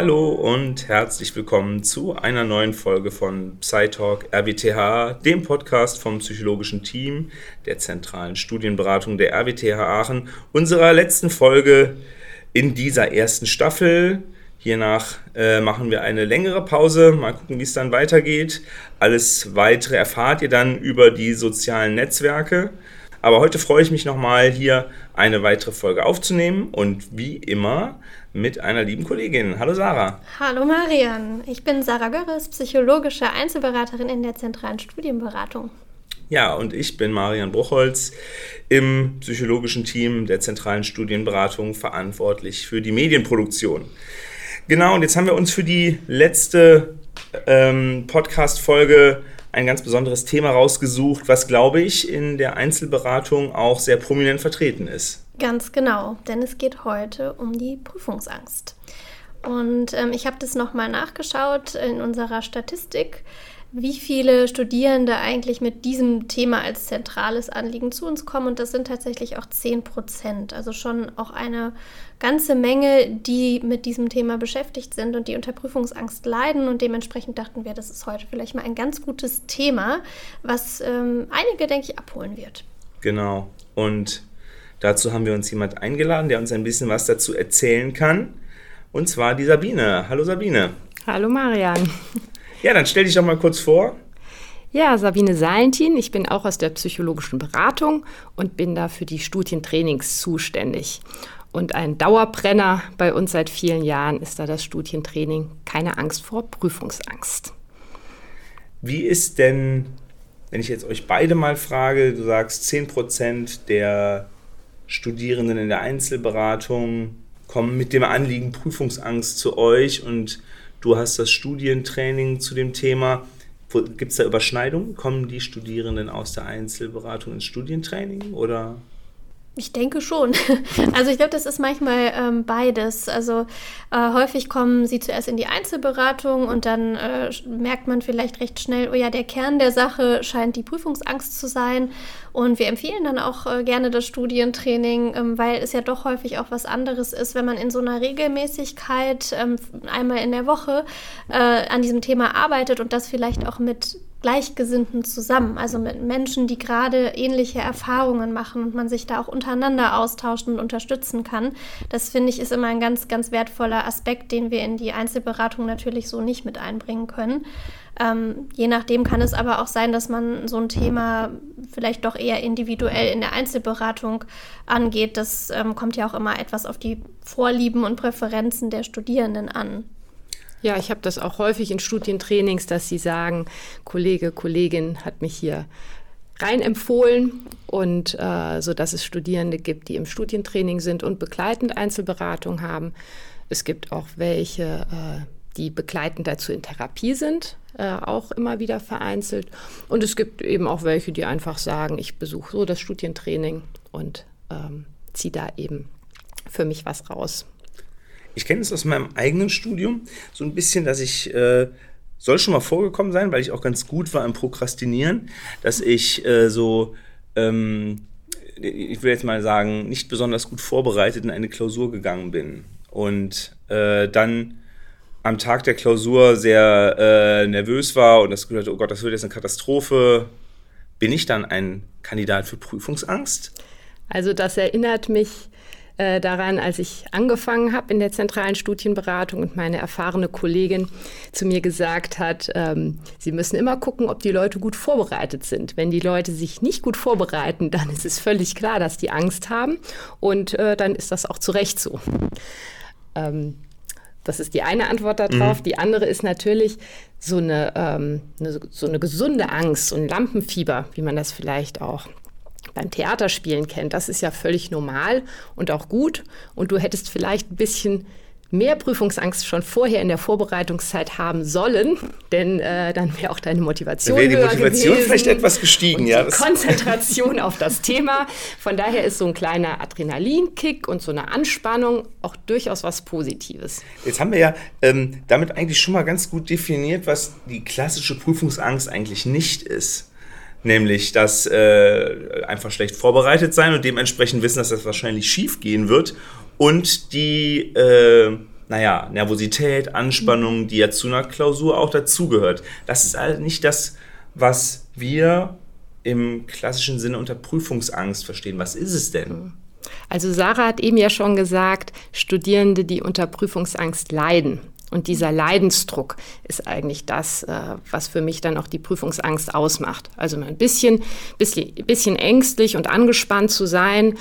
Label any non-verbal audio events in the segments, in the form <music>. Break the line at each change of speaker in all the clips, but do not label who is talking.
Hallo und herzlich willkommen zu einer neuen Folge von PsyTalk RWTH, dem Podcast vom psychologischen Team der zentralen Studienberatung der RWTH Aachen, unserer letzten Folge in dieser ersten Staffel. Hiernach äh, machen wir eine längere Pause, mal gucken, wie es dann weitergeht. Alles weitere erfahrt ihr dann über die sozialen Netzwerke. Aber heute freue ich mich nochmal, hier eine weitere Folge aufzunehmen und wie immer mit einer lieben Kollegin. Hallo Sarah.
Hallo Marian. Ich bin Sarah Görres, psychologische Einzelberaterin in der zentralen Studienberatung.
Ja, und ich bin Marian Bruchholz im psychologischen Team der zentralen Studienberatung verantwortlich für die Medienproduktion. Genau, und jetzt haben wir uns für die letzte ähm, Podcast-Folge ein ganz besonderes Thema rausgesucht, was, glaube ich, in der Einzelberatung auch sehr prominent vertreten ist.
Ganz genau, denn es geht heute um die Prüfungsangst. Und ähm, ich habe das nochmal nachgeschaut in unserer Statistik wie viele Studierende eigentlich mit diesem Thema als zentrales Anliegen zu uns kommen. Und das sind tatsächlich auch 10 Prozent. Also schon auch eine ganze Menge, die mit diesem Thema beschäftigt sind und die unter Prüfungsangst leiden. Und dementsprechend dachten wir, das ist heute vielleicht mal ein ganz gutes Thema, was ähm, einige, denke ich, abholen wird.
Genau. Und dazu haben wir uns jemand eingeladen, der uns ein bisschen was dazu erzählen kann. Und zwar die Sabine. Hallo Sabine.
Hallo Marian.
Ja, dann stell dich doch mal kurz vor.
Ja, Sabine Salentin. Ich bin auch aus der psychologischen Beratung und bin da für die Studientrainings zuständig. Und ein Dauerbrenner bei uns seit vielen Jahren ist da das Studientraining Keine Angst vor Prüfungsangst.
Wie ist denn, wenn ich jetzt euch beide mal frage, du sagst, 10% der Studierenden in der Einzelberatung kommen mit dem Anliegen Prüfungsangst zu euch und Du hast das Studientraining zu dem Thema. Gibt es da Überschneidungen? Kommen die Studierenden aus der Einzelberatung ins Studientraining oder?
Ich denke schon. <laughs> Also ich glaube, das ist manchmal ähm, beides. Also äh, häufig kommen sie zuerst in die Einzelberatung und dann äh, merkt man vielleicht recht schnell, oh ja, der Kern der Sache scheint die Prüfungsangst zu sein. Und wir empfehlen dann auch äh, gerne das Studientraining, ähm, weil es ja doch häufig auch was anderes ist, wenn man in so einer Regelmäßigkeit ähm, einmal in der Woche äh, an diesem Thema arbeitet und das vielleicht auch mit Gleichgesinnten zusammen, also mit Menschen, die gerade ähnliche Erfahrungen machen und man sich da auch untereinander austauschen und unterstützen kann. Das finde ich ist immer ein ganz, ganz wertvoller Aspekt, den wir in die Einzelberatung natürlich so nicht mit einbringen können. Ähm, je nachdem kann es aber auch sein, dass man so ein Thema vielleicht doch eher individuell in der Einzelberatung angeht. Das ähm, kommt ja auch immer etwas auf die Vorlieben und Präferenzen der Studierenden an.
Ja, ich habe das auch häufig in Studientrainings, dass sie sagen, Kollege, Kollegin hat mich hier rein empfohlen und äh, so dass es Studierende gibt, die im Studientraining sind und begleitend Einzelberatung haben. Es gibt auch welche, äh, die begleitend dazu in Therapie sind, äh, auch immer wieder vereinzelt. Und es gibt eben auch welche, die einfach sagen, ich besuche so das Studientraining und ähm, ziehe da eben für mich was raus.
Ich kenne es aus meinem eigenen Studium so ein bisschen, dass ich, äh, soll schon mal vorgekommen sein, weil ich auch ganz gut war im Prokrastinieren, dass ich äh, so, ähm, ich will jetzt mal sagen, nicht besonders gut vorbereitet in eine Klausur gegangen bin. Und äh, dann am Tag der Klausur sehr äh, nervös war und das Gefühl hatte, oh Gott, das wird jetzt eine Katastrophe. Bin ich dann ein Kandidat für Prüfungsangst?
Also das erinnert mich äh, daran, als ich angefangen habe in der zentralen Studienberatung und meine erfahrene Kollegin zu mir gesagt hat, ähm, sie müssen immer gucken, ob die Leute gut vorbereitet sind. Wenn die Leute sich nicht gut vorbereiten, dann ist es völlig klar, dass die Angst haben und äh, dann ist das auch zu Recht so. Ähm, das ist die eine Antwort darauf. Mhm. Die andere ist natürlich so eine, ähm, eine, so eine gesunde Angst, so ein Lampenfieber, wie man das vielleicht auch beim Theaterspielen kennt. Das ist ja völlig normal und auch gut. Und du hättest vielleicht ein bisschen mehr Prüfungsangst schon vorher in der Vorbereitungszeit haben sollen, <laughs> denn äh, dann wäre auch deine Motivation
wäre die Motivation vielleicht etwas gestiegen,
ja. Konzentration auf das Thema. Von daher ist so ein kleiner Adrenalinkick und so eine Anspannung auch durchaus was Positives.
Jetzt haben wir ja ähm, damit eigentlich schon mal ganz gut definiert, was die klassische Prüfungsangst eigentlich nicht ist nämlich dass äh, einfach schlecht vorbereitet sein und dementsprechend wissen, dass das wahrscheinlich schief gehen wird und die äh, naja, Nervosität, Anspannung, die ja zu einer Klausur auch dazugehört. Das ist halt nicht das, was wir im klassischen Sinne unter Prüfungsangst verstehen. Was ist es denn?
Also Sarah hat eben ja schon gesagt, Studierende, die unter Prüfungsangst leiden. Und dieser Leidensdruck ist eigentlich das, äh, was für mich dann auch die Prüfungsangst ausmacht. Also ein bisschen, bisschen, bisschen ängstlich und angespannt zu sein,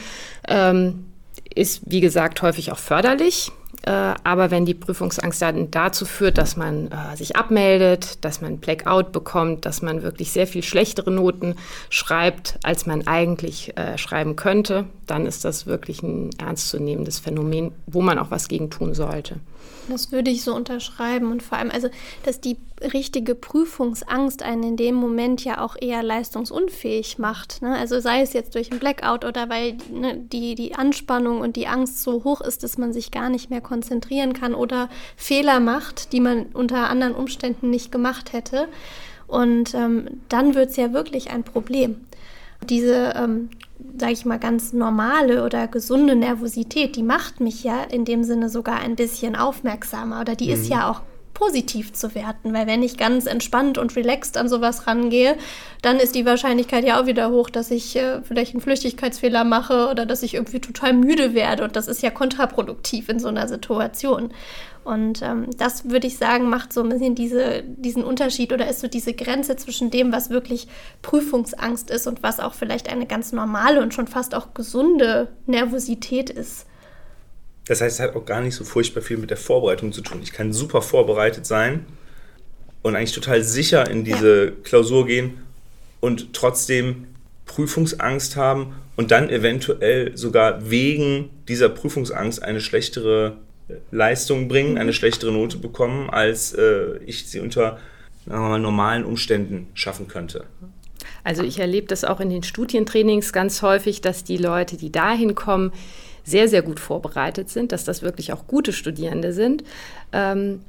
ähm, ist, wie gesagt, häufig auch förderlich. Äh, aber wenn die Prüfungsangst dann dazu führt, dass man äh, sich abmeldet, dass man Blackout bekommt, dass man wirklich sehr viel schlechtere Noten schreibt, als man eigentlich schreiben könnte, dann ist das wirklich ein ernstzunehmendes Phänomen, wo man auch was gegen tun sollte.
Das würde ich so unterschreiben und vor allem, also, dass die richtige Prüfungsangst einen in dem Moment ja auch eher leistungsunfähig macht. Ne? Also sei es jetzt durch ein Blackout oder weil ne, die, die Anspannung und die Angst so hoch ist, dass man sich gar nicht mehr konzentrieren kann oder Fehler macht, die man unter anderen Umständen nicht gemacht hätte. Und ähm, dann wird es ja wirklich ein Problem. Diese ähm, sage ich mal, ganz normale oder gesunde Nervosität, die macht mich ja in dem Sinne sogar ein bisschen aufmerksamer oder die mhm. ist ja auch positiv zu werten, weil wenn ich ganz entspannt und relaxed an sowas rangehe, dann ist die Wahrscheinlichkeit ja auch wieder hoch, dass ich äh, vielleicht einen Flüchtigkeitsfehler mache oder dass ich irgendwie total müde werde und das ist ja kontraproduktiv in so einer Situation. Und ähm, das würde ich sagen, macht so ein bisschen diese, diesen Unterschied oder ist so diese Grenze zwischen dem, was wirklich Prüfungsangst ist und was auch vielleicht eine ganz normale und schon fast auch gesunde Nervosität ist.
Das heißt, es hat auch gar nicht so furchtbar viel mit der Vorbereitung zu tun. Ich kann super vorbereitet sein und eigentlich total sicher in diese. Klausur gehen und trotzdem Prüfungsangst haben und dann eventuell sogar wegen dieser Prüfungsangst eine schlechtere Leistung bringen, eine schlechtere Note bekommen, als äh, ich sie unter mal, normalen Umständen schaffen könnte.
Also ich erlebe das auch in den Studientrainings ganz häufig, dass die Leute, die dahin kommen, sehr, sehr gut vorbereitet sind, dass das wirklich auch gute Studierende sind. Ähm,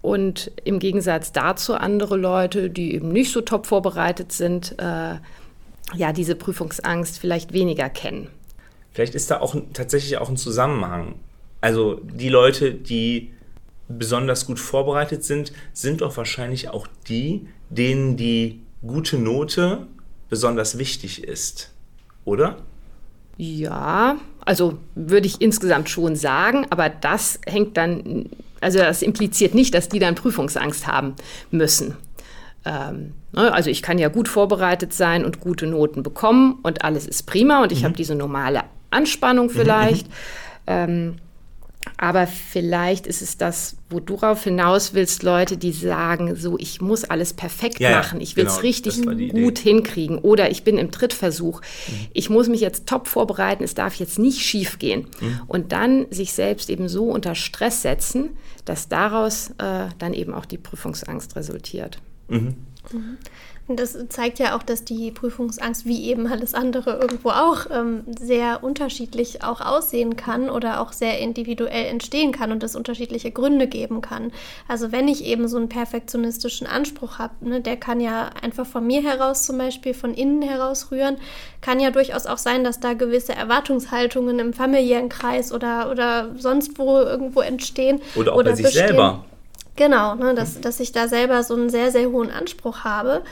und im Gegensatz dazu andere Leute, die eben nicht so top vorbereitet sind, äh, ja, diese Prüfungsangst vielleicht weniger kennen.
Vielleicht ist da auch tatsächlich auch ein Zusammenhang also die Leute, die besonders gut vorbereitet sind, sind doch wahrscheinlich auch die, denen die gute Note besonders wichtig ist, oder?
Ja, also würde ich insgesamt schon sagen, aber das hängt dann, also das impliziert nicht, dass die dann Prüfungsangst haben müssen. Ähm, ne, also ich kann ja gut vorbereitet sein und gute Noten bekommen und alles ist prima und ich mhm. habe diese normale Anspannung mhm, vielleicht. Mhm. Ähm, aber vielleicht ist es das, wo du darauf hinaus willst, Leute, die sagen, so, ich muss alles perfekt ja, machen, ich will es genau, richtig gut hinkriegen oder ich bin im Trittversuch, mhm. ich muss mich jetzt top vorbereiten, es darf jetzt nicht schief gehen. Mhm. Und dann sich selbst eben so unter Stress setzen, dass daraus äh, dann eben auch die Prüfungsangst resultiert. Mhm.
Mhm. Das zeigt ja auch, dass die Prüfungsangst, wie eben alles andere irgendwo auch, ähm, sehr unterschiedlich auch aussehen kann oder auch sehr individuell entstehen kann und es unterschiedliche Gründe geben kann. Also wenn ich eben so einen perfektionistischen Anspruch habe, ne, der kann ja einfach von mir heraus zum Beispiel, von innen heraus rühren, kann ja durchaus auch sein, dass da gewisse Erwartungshaltungen im familiären Kreis oder, oder sonst wo irgendwo entstehen.
Oder auch oder bei sich bestehen. selber.
Genau, ne, dass, dass ich da selber so einen sehr, sehr hohen Anspruch habe.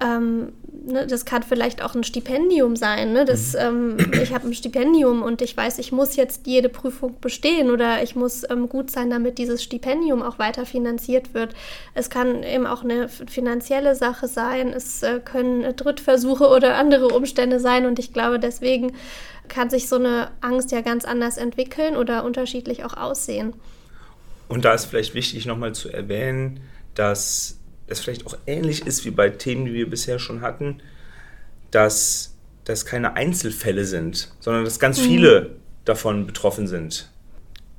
Ähm, ne, das kann vielleicht auch ein Stipendium sein. Ne? Das, mhm. ähm, ich habe ein Stipendium und ich weiß, ich muss jetzt jede Prüfung bestehen oder ich muss ähm, gut sein, damit dieses Stipendium auch weiter finanziert wird. Es kann eben auch eine finanzielle Sache sein. Es äh, können Drittversuche oder andere Umstände sein und ich glaube, deswegen kann sich so eine Angst ja ganz anders entwickeln oder unterschiedlich auch aussehen.
Und da ist vielleicht wichtig nochmal zu erwähnen, dass es vielleicht auch ähnlich ist wie bei Themen, die wir bisher schon hatten, dass das keine Einzelfälle sind, sondern dass ganz mhm. viele davon betroffen sind.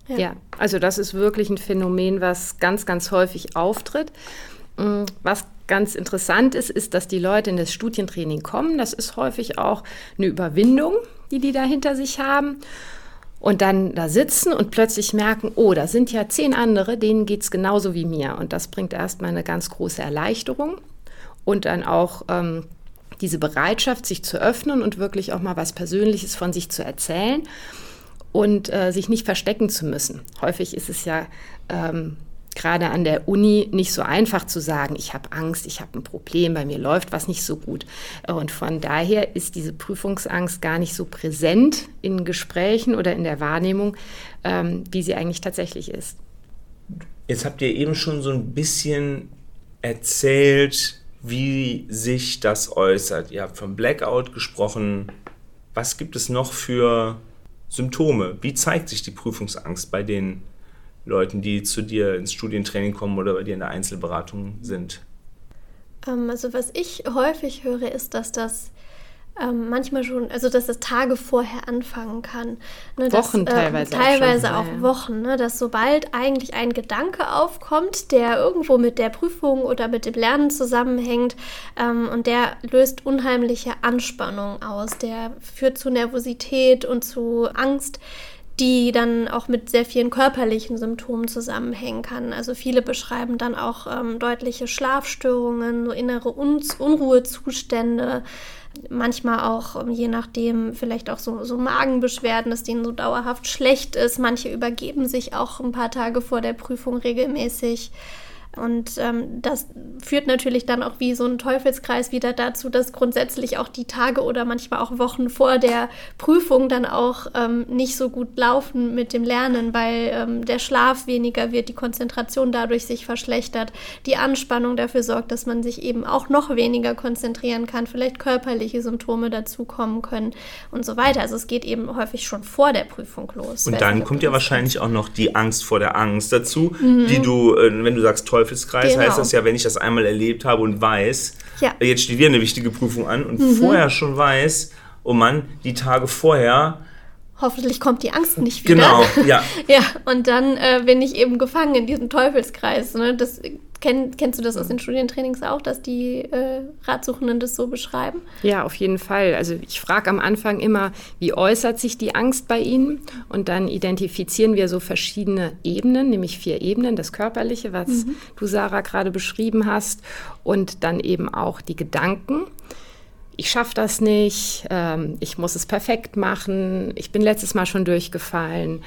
Ja. ja, also das ist wirklich ein Phänomen, was ganz, ganz häufig auftritt. Mm, was ganz interessant ist, ist, dass die Leute in das Studientraining kommen. Das ist häufig auch eine Überwindung, die die da hinter sich haben und dann da sitzen und plötzlich merken, oh, da sind ja zehn andere, denen geht es genauso wie mir. Und das bringt erstmal eine ganz große Erleichterung und dann auch ähm, diese Bereitschaft, sich zu öffnen und wirklich auch mal was Persönliches von sich zu erzählen. und äh, sich nicht verstecken zu müssen. Häufig ist es ja ähm, gerade an der Uni nicht so einfach zu sagen, ich habe Angst, ich habe ein Problem, bei mir läuft was nicht so gut. Und von daher ist diese Prüfungsangst gar nicht so präsent in Gesprächen oder in der Wahrnehmung, ähm, wie sie eigentlich tatsächlich ist.
Jetzt habt ihr eben schon so ein bisschen erzählt, wie sich das äußert. Ihr habt vom Blackout gesprochen. Was gibt es noch für Symptome? Wie zeigt sich die Prüfungsangst bei den Leuten, die zu dir ins Studientraining kommen oder bei dir in der Einzelberatung sind?
Ähm, also was ich häufig höre, ist, dass das ähm, manchmal schon, also dass das Tage vorher anfangen kann.
Ne, Wochen dass,
teilweise. Äh, teilweise auch, schon, auch Wochen, ne, dass sobald eigentlich ein Gedanke aufkommt, der irgendwo mit der Prüfung oder mit dem Lernen zusammenhängt ähm, und der löst unheimliche Anspannung aus, der führt zu Nervosität und zu Angst die dann auch mit sehr vielen körperlichen Symptomen zusammenhängen kann. Also viele beschreiben dann auch ähm, deutliche Schlafstörungen, so innere Un Unruhezustände, manchmal auch, ähm, je nachdem, vielleicht auch so, so Magenbeschwerden, dass denen so dauerhaft schlecht ist. Manche übergeben sich auch ein paar Tage vor der Prüfung regelmäßig. Und ähm, das führt natürlich dann auch wie so ein Teufelskreis wieder dazu, dass grundsätzlich auch die Tage oder manchmal auch Wochen vor der Prüfung dann auch ähm, nicht so gut laufen mit dem Lernen, weil ähm, der Schlaf weniger wird, die Konzentration dadurch sich verschlechtert, die Anspannung dafür sorgt, dass man sich eben auch noch weniger konzentrieren kann, vielleicht körperliche Symptome dazukommen können und so weiter. Also es geht eben häufig schon vor der Prüfung los.
Und dann kommt ja wahrscheinlich auch noch die Angst vor der Angst dazu, mhm. die du, äh, wenn du sagst, toll Teufelskreis genau. heißt das ja, wenn ich das einmal erlebt habe und weiß, ja. jetzt steht wieder eine wichtige Prüfung an und mhm. vorher schon weiß, oh Mann, die Tage vorher
hoffentlich kommt die Angst nicht wieder.
Genau, <laughs> ja.
ja, und dann äh, bin ich eben gefangen in diesem Teufelskreis. Ne? Das, kenn, kennst du das aus den Studientrainings auch, dass die äh, Ratsuchenden das so beschreiben?
Ja, auf jeden Fall. Also ich frage am Anfang immer, wie äußert sich die Angst bei Ihnen? Und dann identifizieren wir so verschiedene Ebenen, nämlich vier Ebenen, das Körperliche, was mhm. du, Sarah, gerade beschrieben hast, und dann eben auch die Gedanken ich schaffe das nicht, ähm, ich muss es perfekt machen, ich bin letztes Mal schon durchgefallen.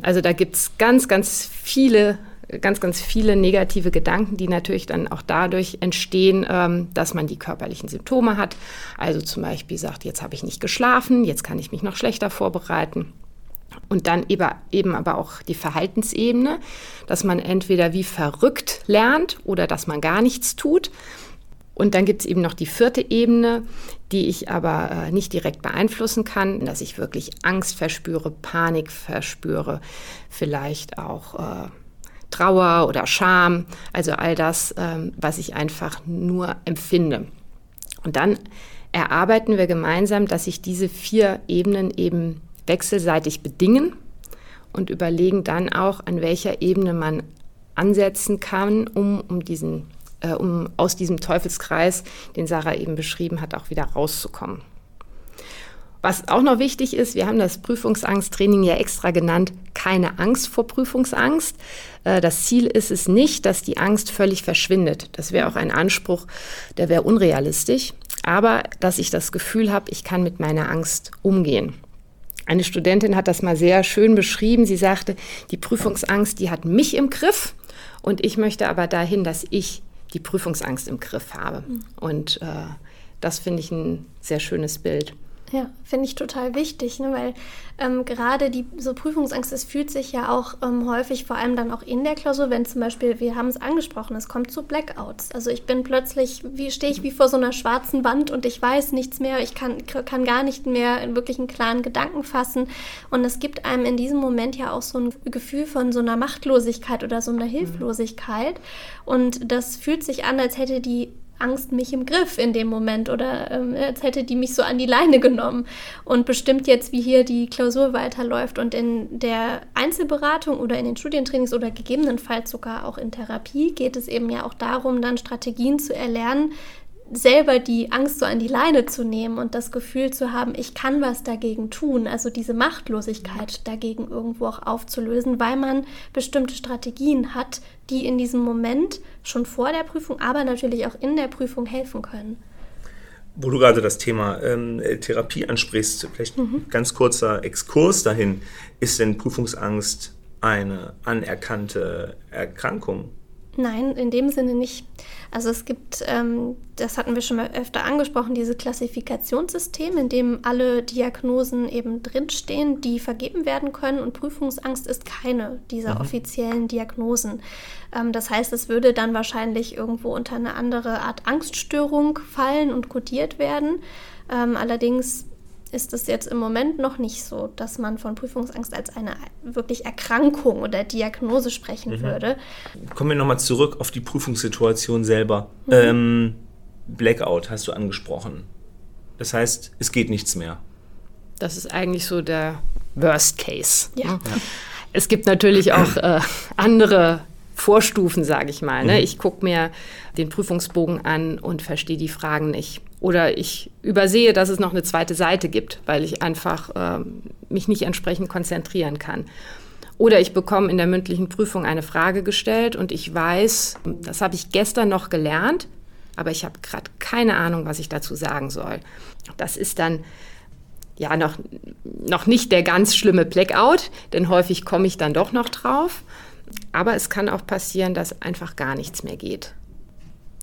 Also da gibt es ganz, ganz viele, ganz, ganz viele negative Gedanken, die natürlich dann auch dadurch entstehen, ähm, dass man die körperlichen Symptome hat. Also zum Beispiel sagt, jetzt habe ich nicht geschlafen, jetzt kann ich mich noch schlechter vorbereiten. Und dann eben aber auch die Verhaltensebene, dass man entweder wie verrückt lernt oder dass man gar nichts tut. Und dann gibt es eben noch die vierte Ebene, die ich aber äh, nicht direkt beeinflussen kann, dass ich wirklich Angst verspüre, Panik verspüre, vielleicht auch äh, Trauer oder Scham, also all das, ähm, was ich einfach nur empfinde. Und dann erarbeiten wir gemeinsam, dass sich diese vier Ebenen eben wechselseitig bedingen und überlegen dann auch, an welcher Ebene man ansetzen kann, um, um diesen äh, um aus diesem Teufelskreis, den Sarah eben beschrieben hat, auch wieder rauszukommen. Was auch noch wichtig ist, wir haben das Prüfungsangsttraining ja extra genannt, keine Angst vor Prüfungsangst. Äh, das Ziel ist es nicht, dass die Angst völlig verschwindet. Das wäre auch ein Anspruch, der wäre unrealistisch. Aber dass ich das Gefühl habe, ich kann mit meiner Angst umgehen. Eine Studentin hat das mal sehr schön beschrieben. Sie sagte, die Prüfungsangst, die hat mich im Griff und ich möchte aber dahin, dass ich die Prüfungsangst im Griff habe. Mhm. Und äh, das finde ich ein sehr schönes Bild.
Ja, finde ich total wichtig, ne? weil ähm, gerade die so Prüfungsangst, es fühlt sich ja auch ähm, häufig, vor allem dann auch in der Klausur, wenn zum Beispiel, wir haben es angesprochen, es kommt zu Blackouts. Also ich bin plötzlich, wie stehe ich wie vor so einer schwarzen Wand und ich weiß nichts mehr, ich kann, kann gar nicht mehr wirklich einen klaren Gedanken fassen. Und es gibt einem in diesem Moment ja auch so ein Gefühl von so einer Machtlosigkeit oder so einer Hilflosigkeit. Und das fühlt sich an, als hätte die Angst mich im Griff in dem Moment oder ähm, als hätte die mich so an die Leine genommen und bestimmt jetzt, wie hier die Klausur weiterläuft. Und in der Einzelberatung oder in den Studientrainings oder gegebenenfalls sogar auch in Therapie geht es eben ja auch darum, dann Strategien zu erlernen, selber die Angst so an die Leine zu nehmen und das Gefühl zu haben, ich kann was dagegen tun, also diese Machtlosigkeit dagegen irgendwo auch aufzulösen, weil man bestimmte Strategien hat, die in diesem Moment schon vor der Prüfung, aber natürlich auch in der Prüfung helfen können.
Wo du gerade das Thema ähm, Therapie ansprichst, vielleicht mhm. ganz kurzer Exkurs dahin. Ist denn Prüfungsangst eine anerkannte Erkrankung?
Nein, in dem Sinne nicht. Also es gibt, ähm, das hatten wir schon mal öfter angesprochen, dieses Klassifikationssystem, in dem alle Diagnosen eben drinstehen, die vergeben werden können. Und Prüfungsangst ist keine dieser mhm. offiziellen Diagnosen. Ähm, das heißt, es würde dann wahrscheinlich irgendwo unter eine andere Art Angststörung fallen und kodiert werden. Ähm, allerdings ist es jetzt im Moment noch nicht so, dass man von Prüfungsangst als eine wirklich Erkrankung oder Diagnose sprechen mhm. würde.
Kommen wir nochmal zurück auf die Prüfungssituation selber. Mhm. Ähm, Blackout hast du angesprochen. Das heißt, es geht nichts mehr.
Das ist eigentlich so der Worst Case. Ja. ja. Es gibt natürlich auch äh, andere Vorstufen, sage ich mal. Ne? Mhm. Ich gucke mir den Prüfungsbogen an und verstehe die Fragen nicht. Oder ich übersehe, dass es noch eine zweite Seite gibt, weil ich einfach äh, mich nicht entsprechend konzentrieren kann. Oder ich bekomme in der mündlichen Prüfung eine Frage gestellt und ich weiß, das habe ich gestern noch gelernt, aber ich habe gerade keine Ahnung, was ich dazu sagen soll. Das ist dann ja noch, noch nicht der ganz schlimme Blackout, denn häufig komme ich dann doch noch drauf. Aber es kann auch passieren, dass einfach gar nichts mehr geht.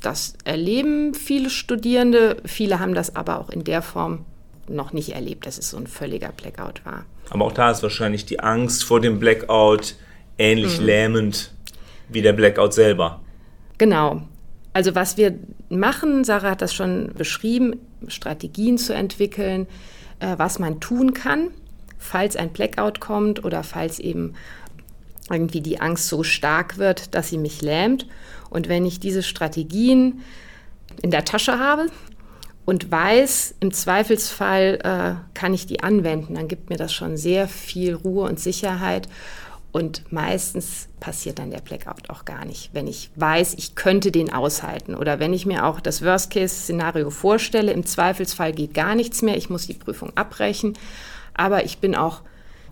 Das erleben viele Studierende, viele haben das aber auch in der Form noch nicht erlebt, dass es so ein völliger Blackout war.
Aber auch da ist wahrscheinlich die Angst vor dem Blackout ähnlich mhm. lähmend wie der Blackout selber.
Genau. Also was wir machen, Sarah hat das schon beschrieben, Strategien zu entwickeln, äh, was man tun kann, falls ein Blackout kommt oder falls eben irgendwie die Angst so stark wird, dass sie mich lähmt. Und wenn ich diese Strategien in der Tasche habe und weiß, im Zweifelsfall äh, kann ich die anwenden, dann gibt mir das schon sehr viel Ruhe und Sicherheit. Und meistens passiert dann der Blackout auch gar nicht, wenn ich weiß, ich könnte den aushalten. Oder wenn ich mir auch das Worst-Case-Szenario vorstelle, im Zweifelsfall geht gar nichts mehr, ich muss die Prüfung abbrechen. Aber ich bin auch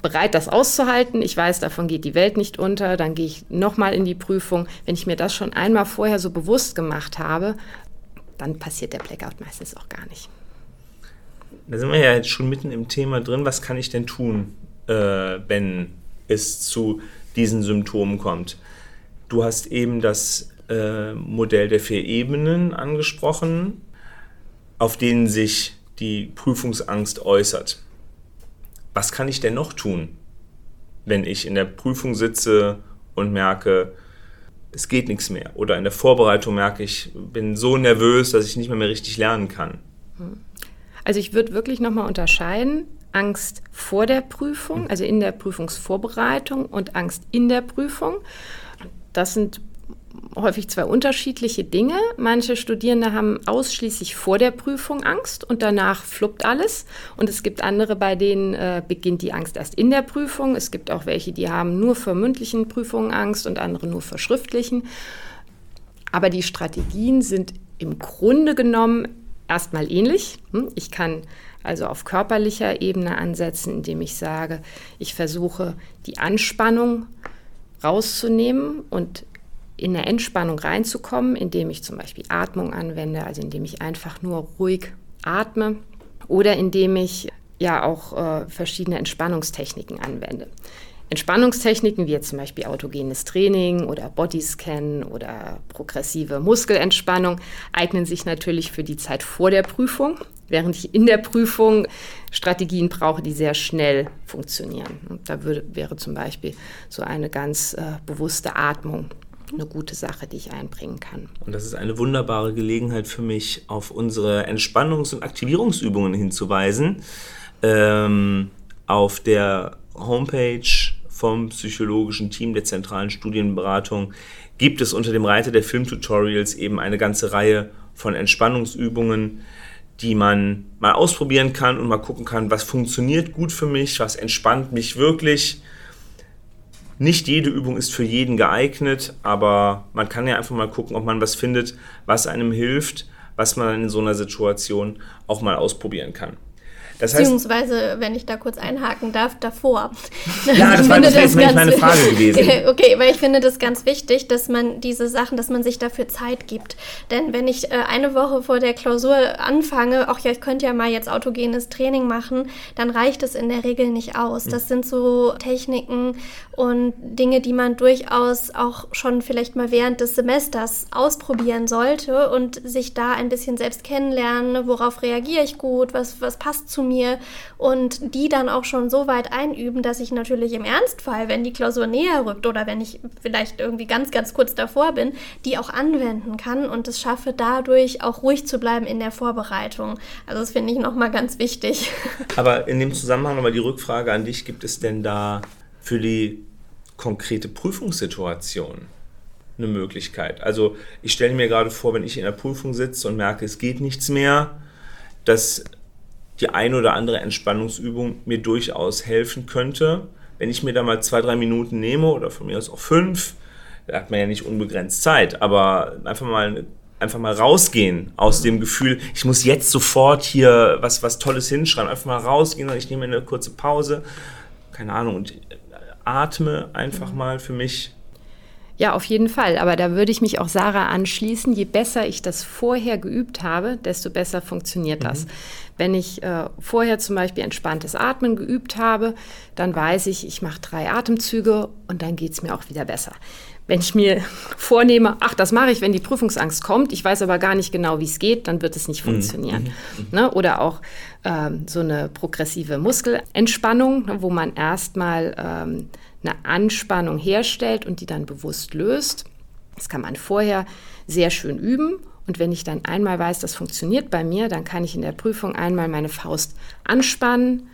bereit, das auszuhalten. Ich weiß, davon geht die Welt nicht unter. Dann gehe ich nochmal in die Prüfung. Wenn ich mir das schon einmal vorher so bewusst gemacht habe, dann passiert der Blackout meistens auch gar nicht.
Da sind wir ja jetzt schon mitten im Thema drin. Was kann ich denn tun, äh, wenn es zu diesen Symptomen kommt? Du hast eben das äh, Modell der vier Ebenen angesprochen, auf denen sich die Prüfungsangst äußert was kann ich denn noch tun, wenn ich in der Prüfung sitze und merke, es geht nichts mehr. Oder in der Vorbereitung merke ich, bin so nervös, dass ich nicht mehr, mehr richtig lernen kann.
Also ich würde wirklich nochmal unterscheiden, Angst vor der Prüfung, also in der Prüfungsvorbereitung und Angst in der Prüfung. Das sind häufig zwei unterschiedliche Dinge. Manche Studierende haben ausschließlich vor der Prüfung Angst und danach fluppt alles. Und es gibt andere, bei denen äh, beginnt die Angst erst in der Prüfung. Es gibt auch welche, die haben nur vor mündlichen Prüfungen Angst und andere nur vor schriftlichen. Aber die Strategien sind im Grunde genommen erstmal ähnlich. Hm, ich kann also auf körperlicher Ebene ansetzen, indem ich sage, ich versuche die Anspannung rauszunehmen und in eine Entspannung reinzukommen, indem ich zum Beispiel Atmung anwende, also indem ich einfach nur ruhig atme oder indem ich ja auch äh, verschiedene Entspannungstechniken anwende. Entspannungstechniken wie jetzt zum Beispiel autogenes Training oder Bodyscan oder progressive Muskelentspannung eignen sich natürlich für die Zeit vor der Prüfung, während ich in der Prüfung Strategien brauche, die sehr schnell funktionieren. Und da würde, wäre zum Beispiel so eine ganz äh, bewusste Atmung eine gute Sache, die ich einbringen kann.
Und das ist eine wunderbare Gelegenheit für mich, auf unsere Entspannungs- und Aktivierungsübungen hinzuweisen. Ähm, auf der Homepage vom psychologischen Team der zentralen Studienberatung gibt es unter dem Reiter der Filmtutorials eben eine ganze Reihe von Entspannungsübungen, die man mal ausprobieren kann und mal gucken kann, was funktioniert gut für mich, was entspannt mich wirklich nicht jede Übung ist für jeden geeignet, aber man kann ja einfach mal gucken, ob man was findet, was einem hilft, was man in so einer Situation auch mal ausprobieren kann.
Das heißt, Beziehungsweise, wenn ich da kurz einhaken darf, davor. <laughs>
Ja, das war das jetzt ganz, meine Frage gewesen. <laughs>
okay, weil ich finde das ganz wichtig, dass man diese Sachen, dass man sich dafür Zeit gibt. Denn wenn ich äh, eine Woche vor der Klausur anfange, ach ja, ich könnte ja mal jetzt autogenes Training machen, dann reicht es in der Regel nicht aus. Das sind so Techniken und Dinge, die man durchaus auch schon vielleicht mal während des Semesters ausprobieren sollte und sich da ein bisschen selbst kennenlernen, worauf reagiere ich gut, was, was passt zu mir und die dann auch schon so weit einüben, dass ich natürlich im Ernstfall, wenn die Klausur näher rückt oder wenn ich vielleicht irgendwie ganz, ganz kurz davor bin, die auch anwenden kann und es schaffe dadurch auch ruhig zu bleiben in der Vorbereitung. Also das finde ich nochmal ganz wichtig. <laughs>
Aber in dem Zusammenhang nochmal die Rückfrage an dich, gibt es denn da für die konkrete Prüfungssituation eine Möglichkeit? Also ich stelle mir gerade vor, wenn ich in der Prüfung sitze und merke, es geht nichts mehr, dass die eine oder andere Entspannungsübung mir durchaus helfen könnte. Wenn ich mir da mal zwei, drei Minuten nehme oder von mir aus auch fünf, da hat man ja nicht unbegrenzt Zeit, aber einfach mal einfach mal rausgehen aus dem Gefühl, ich muss jetzt sofort hier was, was Tolles hinschreiben, einfach mal rausgehen und ich nehme eine kurze Pause, keine Ahnung, und atme einfach mal für mich
ja, auf jeden Fall. Aber da würde ich mich auch Sarah anschließen. Je besser ich das vorher geübt habe, desto besser funktioniert das. Mhm. Wenn ich äh, vorher zum Beispiel entspanntes Atmen geübt habe, dann weiß ich, ich mache drei Atemzüge und dann geht es mir auch wieder besser. Wenn ich mir <laughs> vornehme, ach, das mache ich, wenn die Prüfungsangst kommt, ich weiß aber gar nicht genau, wie es geht, dann wird es nicht mhm. funktionieren. Mhm. Ne? Oder auch ähm, so eine progressive Muskelentspannung, ne, wo man erstmal ähm, eine Anspannung herstellt und die dann bewusst löst. Das kann man vorher sehr schön üben. Und wenn ich dann einmal weiß, das funktioniert bei mir, dann kann ich in der Prüfung einmal meine Faust anspannen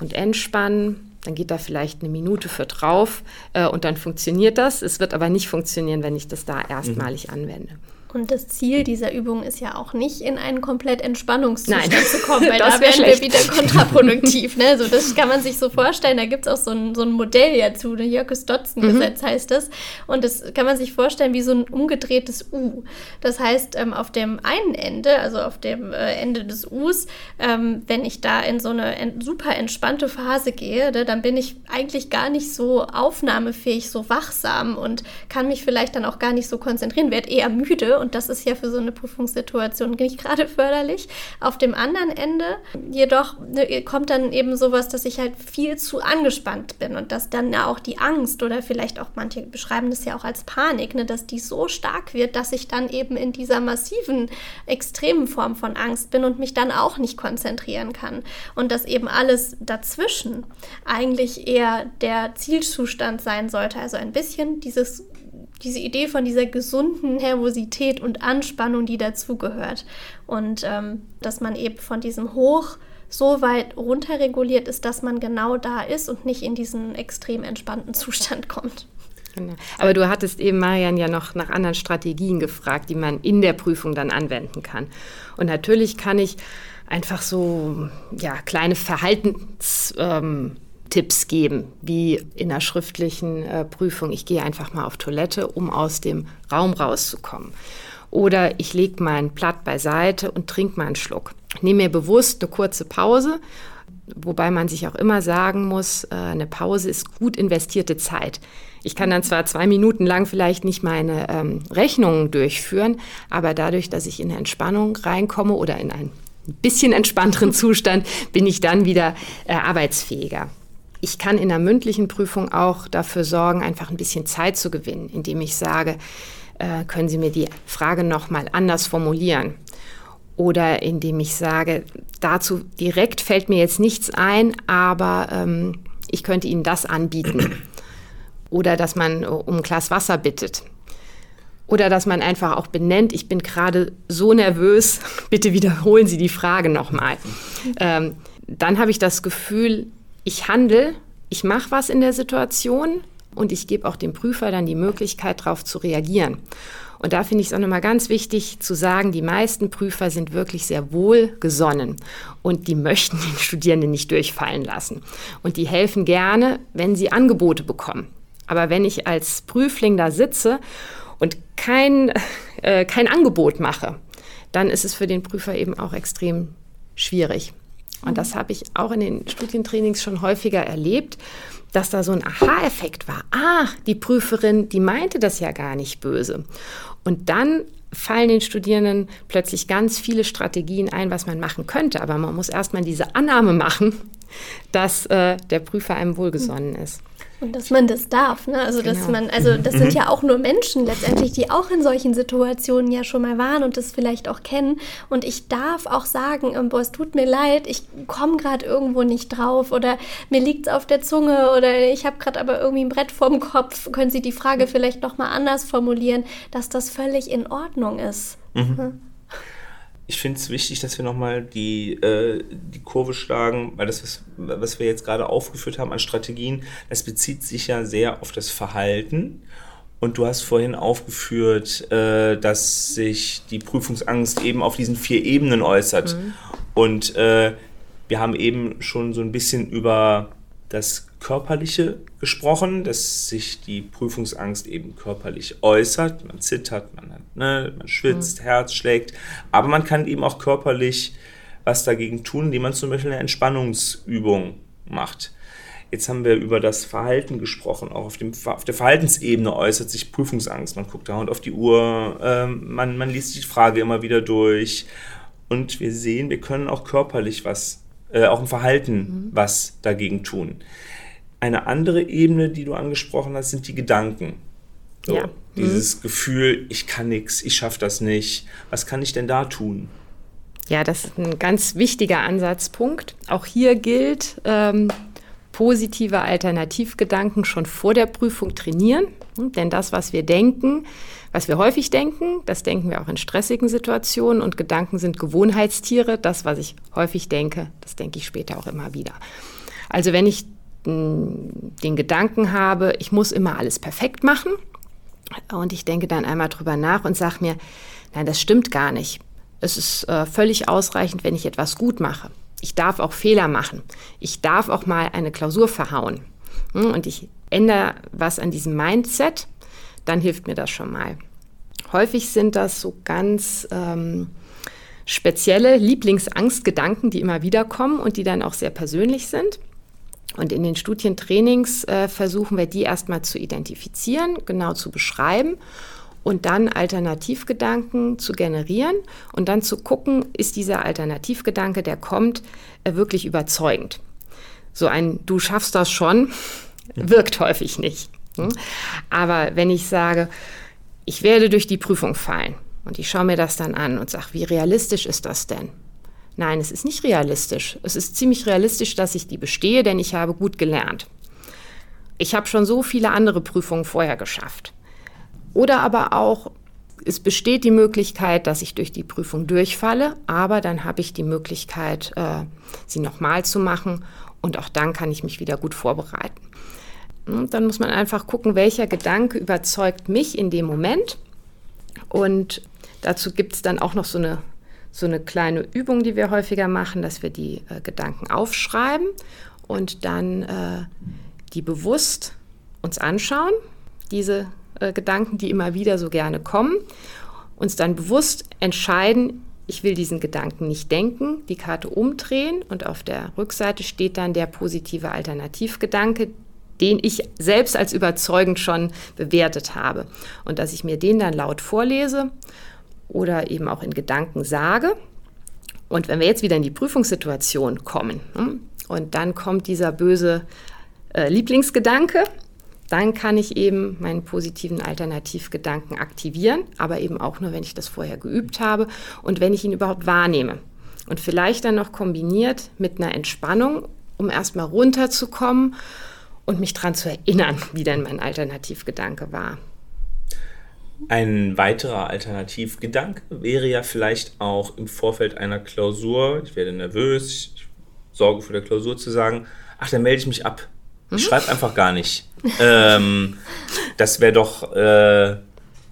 und entspannen. Dann geht da vielleicht eine Minute für drauf äh, und dann funktioniert das. Es wird aber nicht funktionieren, wenn ich das da erstmalig mhm. anwende.
Und das Ziel dieser Übung ist ja auch nicht, in einen komplett Entspannungszustand Nein. zu kommen, weil <laughs> da wären wir wieder kontraproduktiv. Ne? Also das kann man sich so vorstellen. Da gibt es auch so ein, so ein Modell ja zu, ne? Jökes-Dotzen-Gesetz mhm. heißt das. Und das kann man sich vorstellen wie so ein umgedrehtes U. Das heißt, ähm, auf dem einen Ende, also auf dem äh, Ende des Us, ähm, wenn ich da in so eine ent super entspannte Phase gehe, ne, dann bin ich eigentlich gar nicht so aufnahmefähig, so wachsam und kann mich vielleicht dann auch gar nicht so konzentrieren, werde eher müde und das ist ja für so eine Prüfungssituation nicht gerade förderlich. Auf dem anderen Ende jedoch ne, kommt dann eben sowas, dass ich halt viel zu angespannt bin und dass dann ja auch die Angst oder vielleicht auch manche beschreiben das ja auch als Panik, ne, dass die so stark wird, dass ich dann eben in dieser massiven, extremen Form von Angst bin und mich dann auch nicht konzentrieren kann. Und dass eben alles dazwischen eigentlich eher der Zielzustand sein sollte. Also ein bisschen dieses diese Idee von dieser gesunden Nervosität und Anspannung, die dazugehört. Und ähm, dass man eben von diesem Hoch so weit runterreguliert ist, dass man genau da ist und nicht in diesen extrem entspannten Zustand kommt.
Genau. Aber du hattest eben, Marian, ja noch nach anderen Strategien gefragt, die man in der Prüfung dann anwenden kann. Und natürlich kann ich einfach so ja, kleine Verhaltens... Ähm, Tipps geben, wie in der schriftlichen äh, Prüfung, ich gehe einfach mal auf Toilette, um aus dem Raum rauszukommen. Oder ich lege mein Blatt beiseite und trinke mal einen Schluck. Nehme mir bewusst eine kurze Pause, wobei man sich auch immer sagen muss, äh, eine Pause ist gut investierte Zeit. Ich kann dann zwar zwei Minuten lang vielleicht nicht meine ähm, Rechnungen durchführen, aber dadurch, dass ich in eine Entspannung reinkomme oder in einen bisschen entspannteren <laughs> Zustand, bin ich dann wieder äh, arbeitsfähiger. Ich kann in der mündlichen Prüfung auch dafür sorgen, einfach ein bisschen Zeit zu gewinnen, indem ich sage, äh, können Sie mir die Frage noch mal anders formulieren? Oder indem ich sage, dazu direkt fällt mir jetzt nichts ein, aber ähm, ich könnte Ihnen das anbieten. Oder dass man um ein Glas Wasser bittet. Oder dass man einfach auch benennt, ich bin gerade so nervös, <laughs> bitte wiederholen Sie die Frage nochmal. Ähm, dann habe ich das Gefühl, ich handle, ich mache was in der Situation und ich gebe auch dem Prüfer dann die Möglichkeit, darauf zu reagieren. Und da finde ich es auch nochmal ganz wichtig zu sagen, die meisten Prüfer sind wirklich sehr wohlgesonnen und die möchten den Studierenden nicht durchfallen lassen. Und die helfen gerne, wenn sie Angebote bekommen. Aber wenn ich als Prüfling da sitze und kein, äh, kein Angebot mache, dann ist es für den Prüfer eben auch extrem schwierig. Und das habe ich auch in den Studientrainings schon häufiger erlebt, dass da so ein Aha-Effekt war. Ah, die Prüferin, die meinte das ja gar nicht böse. Und dann fallen den Studierenden plötzlich ganz viele Strategien ein, was man machen könnte. Aber man muss erstmal diese Annahme machen, <laughs> dass äh, der Prüfer einem wohlgesonnen ist.
Und dass man das darf, ne? Also genau. dass man, also das sind ja auch nur Menschen letztendlich, die auch in solchen Situationen ja schon mal waren und das vielleicht auch kennen. Und ich darf auch sagen, ähm, boah, es tut mir leid, ich komme gerade irgendwo nicht drauf oder mir liegt es auf der Zunge oder ich habe gerade aber irgendwie ein Brett vorm Kopf. Können Sie die Frage vielleicht noch mal anders formulieren, dass das völlig in Ordnung ist. Mhm. Hm?
Ich finde es wichtig, dass wir nochmal die, äh, die Kurve schlagen, weil das, was, was wir jetzt gerade aufgeführt haben an Strategien, das bezieht sich ja sehr auf das Verhalten. Und du hast vorhin aufgeführt, äh, dass sich die Prüfungsangst eben auf diesen vier Ebenen äußert. Mhm. Und äh, wir haben eben schon so ein bisschen über das Körperliche gesprochen, dass sich die Prüfungsangst eben körperlich äußert. Man zittert, man, ne, man schwitzt, mhm. Herz schlägt, aber man kann eben auch körperlich was dagegen tun, indem man zum Beispiel eine Entspannungsübung macht. Jetzt haben wir über das Verhalten gesprochen. Auch auf, dem, auf der Verhaltensebene äußert sich Prüfungsangst. Man guckt dauernd auf die Uhr, ähm, man, man liest die Frage immer wieder durch. Und wir sehen, wir können auch körperlich was äh, auch im Verhalten mhm. was dagegen tun. Eine andere Ebene, die du angesprochen hast, sind die Gedanken. So, ja. Dieses mhm. Gefühl, ich kann nichts, ich schaffe das nicht. Was kann ich denn da tun?
Ja, das ist ein ganz wichtiger Ansatzpunkt. Auch hier gilt, ähm, positive Alternativgedanken schon vor der Prüfung trainieren. Denn das, was wir denken, was wir häufig denken, das denken wir auch in stressigen Situationen und Gedanken sind Gewohnheitstiere. Das, was ich häufig denke, das denke ich später auch immer wieder. Also wenn ich den Gedanken habe, ich muss immer alles perfekt machen und ich denke dann einmal drüber nach und sage mir, nein, das stimmt gar nicht. Es ist äh, völlig ausreichend, wenn ich etwas gut mache. Ich darf auch Fehler machen. Ich darf auch mal eine Klausur verhauen. Hm, und ich ändere was an diesem Mindset dann hilft mir das schon mal. Häufig sind das so ganz ähm, spezielle Lieblingsangstgedanken, die immer wieder kommen und die dann auch sehr persönlich sind. Und in den Studientrainings äh, versuchen wir die erstmal zu identifizieren, genau zu beschreiben und dann Alternativgedanken zu generieren und dann zu gucken, ist dieser Alternativgedanke, der kommt, äh, wirklich überzeugend. So ein Du schaffst das schon wirkt häufig nicht. Hm? Aber wenn ich sage, ich werde durch die Prüfung fallen und ich schaue mir das dann an und sage, wie realistisch ist das denn? Nein, es ist nicht realistisch. Es ist ziemlich realistisch, dass ich die bestehe, denn ich habe gut gelernt. Ich habe schon so viele andere Prüfungen vorher geschafft. Oder aber auch, es besteht die Möglichkeit, dass ich durch die Prüfung durchfalle, aber dann habe ich die Möglichkeit, äh, sie nochmal zu machen und auch dann kann ich mich wieder gut vorbereiten. Und dann muss man einfach gucken, welcher Gedanke überzeugt mich in dem Moment. Und dazu gibt es dann auch noch so eine, so eine kleine Übung, die wir häufiger machen, dass wir die äh, Gedanken aufschreiben und dann äh, die bewusst uns anschauen, diese äh, Gedanken, die immer wieder so gerne kommen, uns dann bewusst entscheiden, ich will diesen Gedanken nicht denken, die Karte umdrehen und auf der Rückseite steht dann der positive Alternativgedanke, den ich selbst als überzeugend schon bewertet habe. Und dass ich mir den dann laut vorlese oder eben auch in Gedanken sage. Und wenn wir jetzt wieder in die Prüfungssituation kommen hm, und dann kommt dieser böse äh, Lieblingsgedanke, dann kann ich eben meinen positiven Alternativgedanken aktivieren, aber eben auch nur, wenn ich das vorher geübt habe und wenn ich ihn überhaupt wahrnehme. Und vielleicht dann noch kombiniert mit einer Entspannung, um erstmal runterzukommen und mich daran zu erinnern, <laughs> wie denn mein Alternativgedanke war.
Ein weiterer Alternativgedanke wäre ja vielleicht auch im Vorfeld einer Klausur, ich werde nervös, ich sorge für die Klausur zu sagen, ach, dann melde ich mich ab. Ich mhm. schreibe einfach gar nicht. ähm, das wäre doch, äh,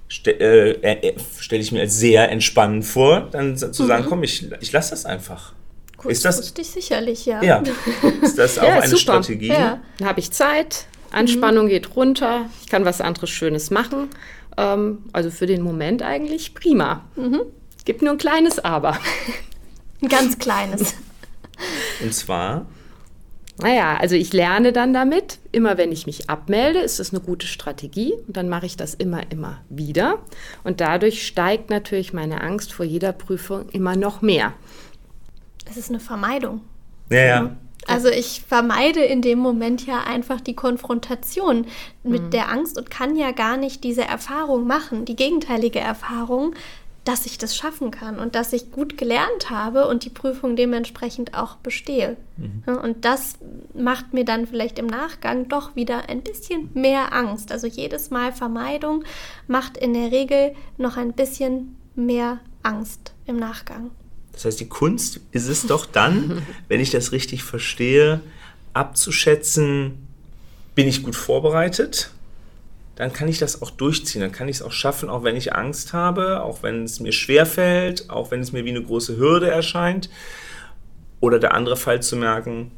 ste äh, äh, stelle ich mir als sehr entspannend vor, dann zu sagen, mhm. komm, ich, ich lasse das einfach.
Kurzfristig sicherlich, ja.
Ja. <laughs> Ist das auch ja, eine super. Strategie? Ja.
Dann habe ich Zeit, Anspannung mhm. geht runter, ich kann was anderes Schönes machen. Ähm, also für den Moment eigentlich prima. Mhm. Gibt nur ein kleines Aber.
Ein ganz kleines. <laughs>
Und zwar?
Naja, also ich lerne dann damit. Immer wenn ich mich abmelde, ist das eine gute Strategie. Und dann mache ich das immer, immer wieder. Und dadurch steigt natürlich meine Angst vor jeder Prüfung immer noch mehr.
Es ist eine Vermeidung.
Ja, ja.
Also ich vermeide in dem Moment ja einfach die Konfrontation mit mhm. der Angst und kann ja gar nicht diese Erfahrung machen, die gegenteilige Erfahrung, dass ich das schaffen kann und dass ich gut gelernt habe und die Prüfung dementsprechend auch bestehe. Mhm. Und das macht mir dann vielleicht im Nachgang doch wieder ein bisschen mehr Angst. Also jedes Mal Vermeidung macht in der Regel noch ein bisschen mehr Angst im Nachgang.
Das heißt, die Kunst ist es doch dann, <laughs> wenn ich das richtig verstehe, abzuschätzen, bin ich gut vorbereitet? Dann kann ich das auch durchziehen, dann kann ich es auch schaffen, auch wenn ich Angst habe, auch wenn es mir schwer fällt, auch wenn es mir wie eine große Hürde erscheint. Oder der andere Fall zu merken,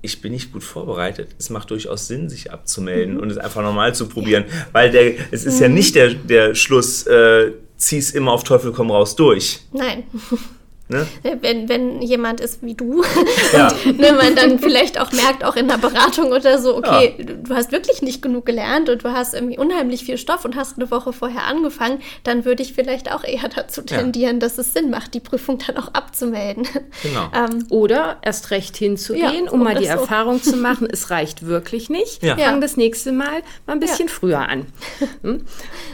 ich bin nicht gut vorbereitet. Es macht durchaus Sinn, sich abzumelden mhm. und es einfach normal zu probieren, weil der, es ist mhm. ja nicht der, der Schluss, äh, zieh's immer auf Teufel komm raus durch.
Nein. <laughs> Ne? Wenn, wenn jemand ist wie du <laughs> ja. und ne, man dann vielleicht auch merkt, auch in der Beratung oder so, okay, ja. du hast wirklich nicht genug gelernt und du hast irgendwie unheimlich viel Stoff und hast eine Woche vorher angefangen, dann würde ich vielleicht auch eher dazu tendieren, ja. dass es Sinn macht, die Prüfung dann auch abzumelden.
Genau. <laughs> Ähm, oder erst recht hinzugehen, um mal die so. Erfahrung zu <laughs> machen, es reicht wirklich nicht. Ja. Fang das nächste Mal mal ein bisschen früher an. Hm?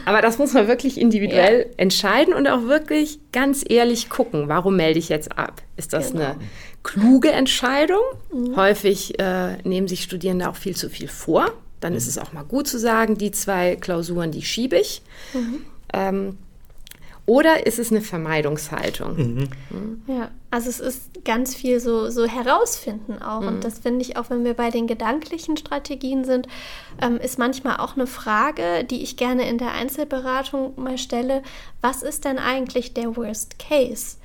Aber das muss man wirklich individuell entscheiden und auch wirklich ganz ehrlich gucken, warum melde ich jetzt ab? Ist das genau. eine kluge Entscheidung? Mhm. Häufig äh, nehmen sich Studierende auch viel zu viel vor. Dann mhm. ist es auch mal gut zu sagen, die zwei Klausuren, die schiebe ich. Mhm. Ähm, oder ist es eine Vermeidungshaltung?
Mhm. Ja, also es ist ganz viel so, so herausfinden auch. Mhm. Und das finde ich auch, wenn wir bei den gedanklichen Strategien sind, ähm, ist manchmal auch eine Frage, die ich gerne in der Einzelberatung mal stelle. Was ist denn eigentlich der Worst Case?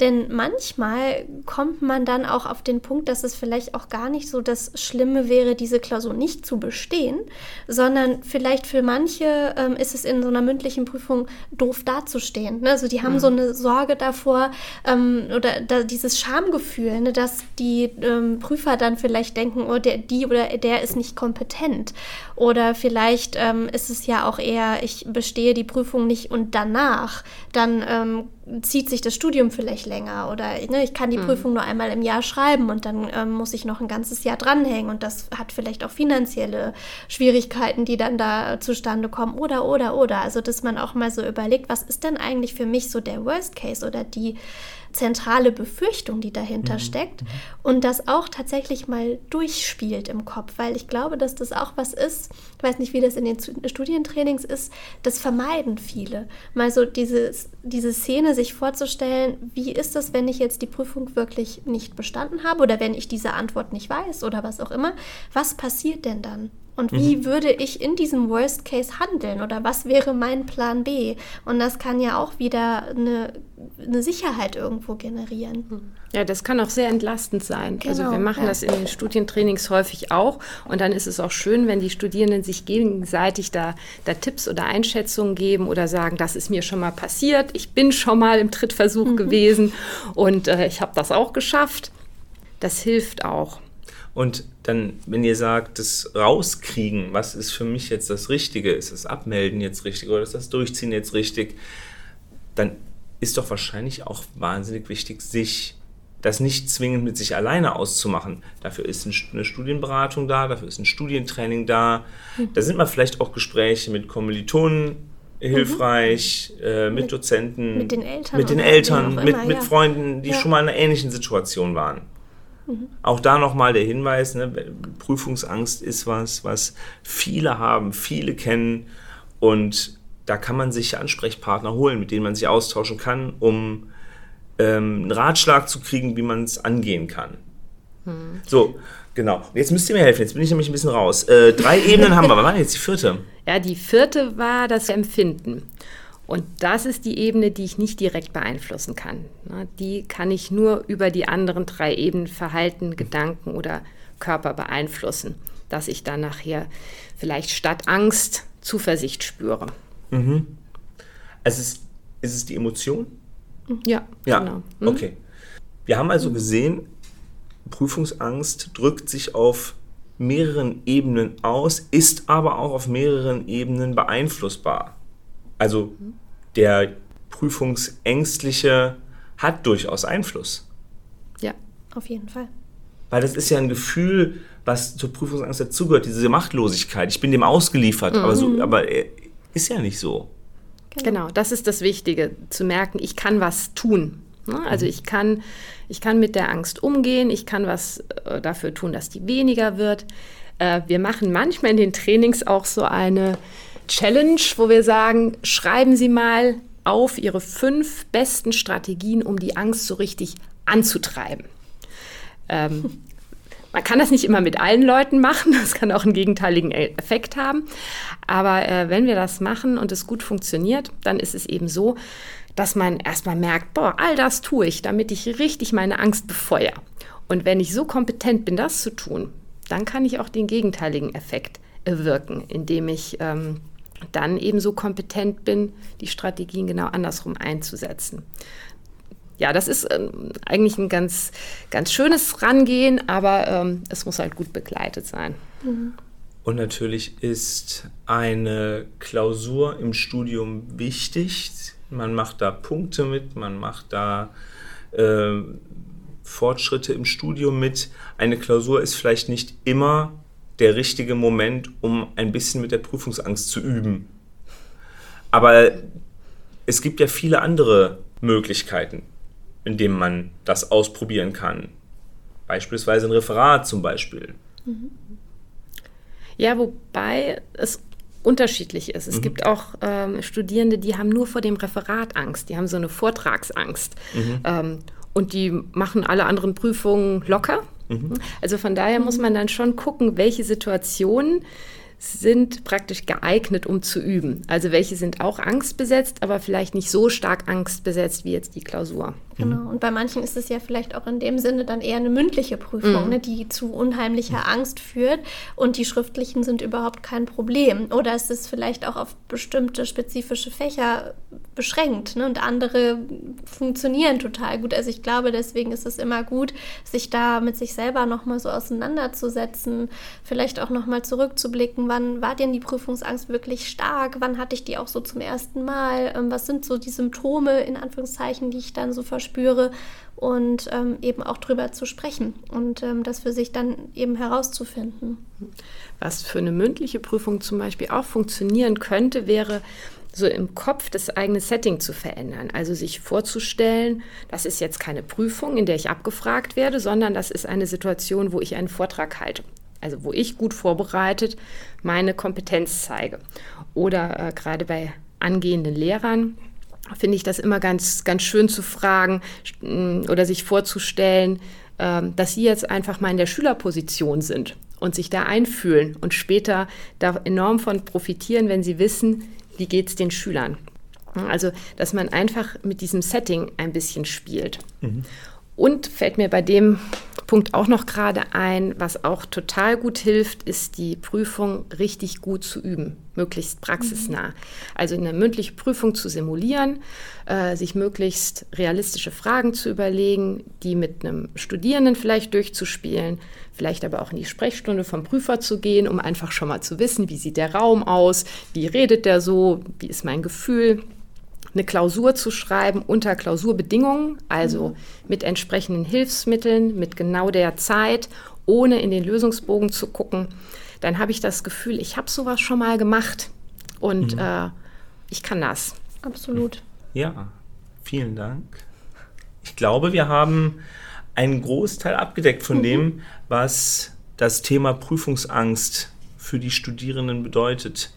Denn manchmal kommt man dann auch auf den Punkt, dass es vielleicht auch gar nicht so das Schlimme wäre, diese Klausur nicht zu bestehen, sondern vielleicht für manche ähm, ist es in so einer mündlichen Prüfung doof dazustehen. Ne? Also die haben mhm. so eine Sorge davor ähm, oder da, dieses Schamgefühl, ne? dass die ähm, Prüfer dann vielleicht denken, oh, der, die oder der ist nicht kompetent. Oder vielleicht ähm, ist es ja auch eher, ich bestehe die Prüfung nicht und danach, dann ähm, zieht sich das Studium vielleicht länger oder ne, ich kann die mhm. Prüfung nur einmal im Jahr schreiben und dann ähm, muss ich noch ein ganzes Jahr dranhängen und das hat vielleicht auch finanzielle Schwierigkeiten, die dann da zustande kommen oder oder oder. Also dass man auch mal so überlegt, was ist denn eigentlich für mich so der Worst Case oder die zentrale Befürchtung, die dahinter mhm. steckt und das auch tatsächlich mal durchspielt im Kopf, weil ich glaube, dass das auch was ist, ich weiß nicht, wie das in den Studientrainings ist, das vermeiden viele. Mal so dieses, diese Szene sich vorzustellen, wie ist das, wenn ich jetzt die Prüfung wirklich nicht bestanden habe oder wenn ich diese Antwort nicht weiß oder was auch immer, was passiert denn dann? Und wie mhm. würde ich in diesem Worst Case handeln oder was wäre mein Plan B? Und das kann ja auch wieder eine, eine Sicherheit irgendwo generieren. Hm.
Ja, das kann auch sehr entlastend sein. Genau, also wir machen ja. das in den Studientrainings häufig auch. Und dann ist es auch schön, wenn die Studierenden sich gegenseitig da, da Tipps oder Einschätzungen geben oder sagen, das ist mir schon mal passiert, ich bin schon mal im Trittversuch mhm. gewesen und äh, ich habe das auch geschafft. Das hilft auch.
Und dann, wenn ihr sagt, das Rauskriegen, was ist für mich jetzt das Richtige, ist das Abmelden jetzt richtig oder ist das Durchziehen jetzt richtig, dann ist doch wahrscheinlich auch wahnsinnig wichtig, sich das nicht zwingend mit sich alleine auszumachen. Dafür ist eine Studienberatung da, dafür ist ein Studientraining da. Mhm. Da sind mal vielleicht auch Gespräche mit Kommilitonen hilfreich, mhm. äh, mit, mit, Dozenten,
mit den Eltern,
mit, den Eltern, mit, immer, mit ja. Freunden, die ja. schon mal in einer ähnlichen Situation waren. Auch da nochmal der Hinweis, ne, Prüfungsangst ist was, was viele haben, viele kennen und da kann man sich Ansprechpartner holen, mit denen man sich austauschen kann, um ähm, einen Ratschlag zu kriegen, wie man es angehen kann. Mhm. So, genau. Jetzt müsst ihr mir helfen, jetzt bin ich nämlich ein bisschen raus. Äh, drei Ebenen haben wir, was war jetzt die vierte?
Ja, die vierte war das Empfinden. Und das ist die Ebene, die ich nicht direkt beeinflussen kann. Die kann ich nur über die anderen drei Ebenen Verhalten, Gedanken oder Körper beeinflussen, dass ich dann nachher vielleicht statt Angst Zuversicht spüre.
Mhm. Also ist, ist es die Emotion?
Ja,
ja. genau. Mhm. Okay. Wir haben also gesehen, Prüfungsangst drückt sich auf mehreren Ebenen aus, ist aber auch auf mehreren Ebenen beeinflussbar. Also der Prüfungsängstliche hat durchaus Einfluss.
Ja, auf jeden Fall.
Weil das ist ja ein Gefühl, was zur Prüfungsangst dazugehört, diese Machtlosigkeit. Ich bin dem ausgeliefert, mhm. aber, so, mhm. aber ist ja nicht so.
Genau. genau, das ist das Wichtige, zu merken, ich kann was tun. Ne? Also mhm. ich kann, ich kann mit der Angst umgehen, ich kann was äh, dafür tun, dass die weniger wird. Äh, wir machen manchmal in den Trainings auch so eine Challenge, wo wir sagen, schreiben Sie mal auf Ihre fünf besten Strategien, um die Angst so richtig anzutreiben. Ähm, <laughs> man kann das nicht immer mit allen Leuten machen, <laughs> das kann auch einen gegenteiligen Effekt haben. Aber äh, wenn wir das machen und es gut funktioniert, dann ist es eben so, dass man erstmal merkt, boah, all das tue ich, damit ich richtig meine Angst befeuere. Und wenn ich so kompetent bin, das zu tun, dann kann ich auch den gegenteiligen Effekt wirken, indem ich ähm, dann eben so kompetent bin, die Strategien genau andersrum einzusetzen. Ja, das ist ähm, eigentlich ein ganz, ganz schönes Rangehen, aber ähm, es muss halt gut begleitet sein.
Mhm. Und natürlich ist eine Klausur im Studium wichtig. Man macht da Punkte mit, man macht da äh, Fortschritte im Studium mit. Eine Klausur ist vielleicht nicht immer der richtige Moment, um ein bisschen mit der Prüfungsangst zu üben. Aber es gibt ja viele andere Möglichkeiten, in denen man das ausprobieren kann. Beispielsweise ein Referat zum Beispiel.
Ja, wobei es unterschiedlich ist. Es mhm. gibt auch ähm, Studierende, die haben nur vor dem Referat Angst, die haben so eine Vortragsangst. Mhm. Ähm, und die machen alle anderen Prüfungen locker. Mhm. Also von daher muss man dann schon gucken, welche Situationen sind praktisch geeignet, um zu üben. Also welche sind auch angstbesetzt, aber vielleicht nicht so stark angstbesetzt wie jetzt die Klausur.
Genau. Mhm. Und bei manchen ist es ja vielleicht auch in dem Sinne dann eher eine mündliche Prüfung, mhm. ne, die zu unheimlicher. Angst führt und die schriftlichen sind überhaupt kein Problem. Oder ist es vielleicht auch auf bestimmte spezifische Fächer beschränkt ne, und andere funktionieren total gut. Also ich glaube, deswegen ist es immer gut, sich da mit sich selber nochmal so auseinanderzusetzen, vielleicht auch nochmal zurückzublicken, wann war denn die Prüfungsangst wirklich stark, wann hatte ich die auch so zum ersten Mal, ähm, was sind so die Symptome in Anführungszeichen, die ich dann so verspüre und ähm, eben auch drüber zu sprechen und ähm, das für sich dann eben herauszufinden.
Was für eine mündliche Prüfung zum Beispiel auch funktionieren könnte, wäre so im Kopf das eigene Setting zu verändern. Also sich vorzustellen, das ist jetzt keine Prüfung, in der ich abgefragt werde, sondern das ist eine Situation, wo ich einen Vortrag halte also wo ich gut vorbereitet meine Kompetenz zeige. Oder äh, gerade bei angehenden Lehrern finde ich das immer ganz, ganz schön zu fragen mm, oder sich vorzustellen, äh, dass sie jetzt einfach mal in der Schülerposition sind und sich da einfühlen und später da enorm von profitieren, wenn sie wissen, wie geht es den Schülern. Also, dass man einfach mit diesem Setting ein bisschen spielt. Mhm. Und fällt mir bei dem Punkt auch noch gerade ein, was auch total gut hilft, ist die Prüfung richtig gut zu üben, möglichst praxisnah. Also eine mündliche Prüfung zu simulieren, äh, sich möglichst realistische Fragen zu überlegen, die mit einem Studierenden vielleicht durchzuspielen, vielleicht aber auch in die Sprechstunde vom Prüfer zu gehen, um einfach schon mal zu wissen, wie sieht der Raum aus, wie redet der so, wie ist mein Gefühl eine Klausur zu schreiben unter Klausurbedingungen, also mhm. mit entsprechenden Hilfsmitteln, mit genau der Zeit, ohne in den Lösungsbogen zu gucken, dann habe ich das Gefühl, ich habe sowas schon mal gemacht und mhm. äh, ich kann das.
Absolut.
Ja, vielen Dank. Ich glaube, wir haben einen Großteil abgedeckt von mhm. dem, was das Thema Prüfungsangst für die Studierenden bedeutet.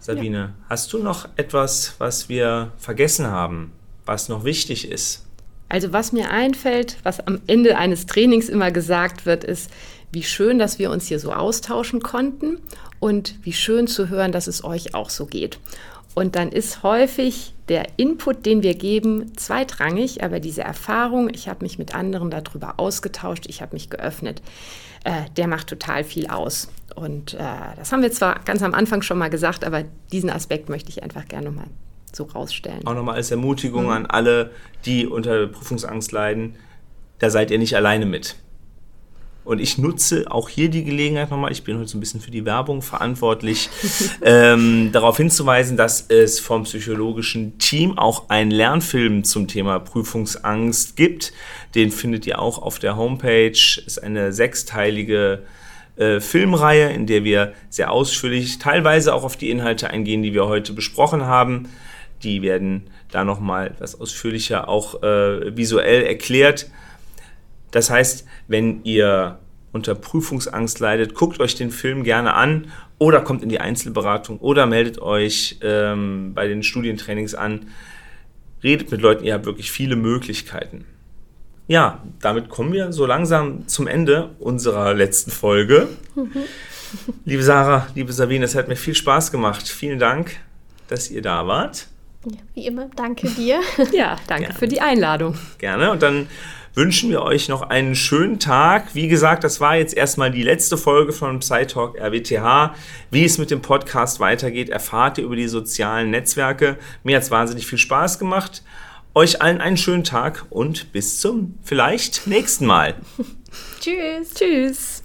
Sabine, ja. hast du noch etwas, was wir vergessen haben, was noch wichtig ist?
Also was mir einfällt, was am Ende eines Trainings immer gesagt wird, ist, wie schön, dass wir uns hier so austauschen konnten und wie schön zu hören, dass es euch auch so geht. Und dann ist häufig der Input, den wir geben, zweitrangig, aber diese Erfahrung, ich habe mich mit anderen darüber ausgetauscht, ich habe mich geöffnet, äh, der macht total viel aus. Und äh, das haben wir zwar ganz am Anfang schon mal gesagt, aber diesen Aspekt möchte ich einfach gerne nochmal so rausstellen.
Auch nochmal als Ermutigung mhm. an alle, die unter Prüfungsangst leiden, da seid ihr nicht alleine mit. Und ich nutze auch hier die Gelegenheit nochmal, ich bin heute so ein bisschen für die Werbung verantwortlich, <laughs> ähm, darauf hinzuweisen, dass es vom psychologischen Team auch einen Lernfilm zum Thema Prüfungsangst gibt. Den findet ihr auch auf der Homepage. Ist eine sechsteilige äh, Filmreihe, in der wir sehr ausführlich teilweise auch auf die Inhalte eingehen, die wir heute besprochen haben. Die werden da nochmal etwas ausführlicher auch äh, visuell erklärt. Das heißt, wenn ihr unter Prüfungsangst leidet, guckt euch den Film gerne an oder kommt in die Einzelberatung oder meldet euch ähm, bei den Studientrainings an. Redet mit Leuten, ihr habt wirklich viele Möglichkeiten. Ja, damit kommen wir so langsam zum Ende unserer letzten Folge. <laughs> liebe Sarah, liebe Sabine, es hat mir viel Spaß gemacht. Vielen Dank, dass ihr da wart.
Ja, wie immer, danke dir. <laughs>
ja, danke Gerne. für die Einladung.
Gerne. Und dann wünschen wir euch noch einen schönen Tag. Wie gesagt, das war jetzt erstmal die letzte Folge von PsyTalk RWTH. Wie es mit dem Podcast weitergeht, erfahrt ihr über die sozialen Netzwerke. Mir hat es wahnsinnig viel Spaß gemacht. Euch allen einen schönen Tag und bis zum vielleicht nächsten Mal. <laughs>
Tschüss.
Tschüss.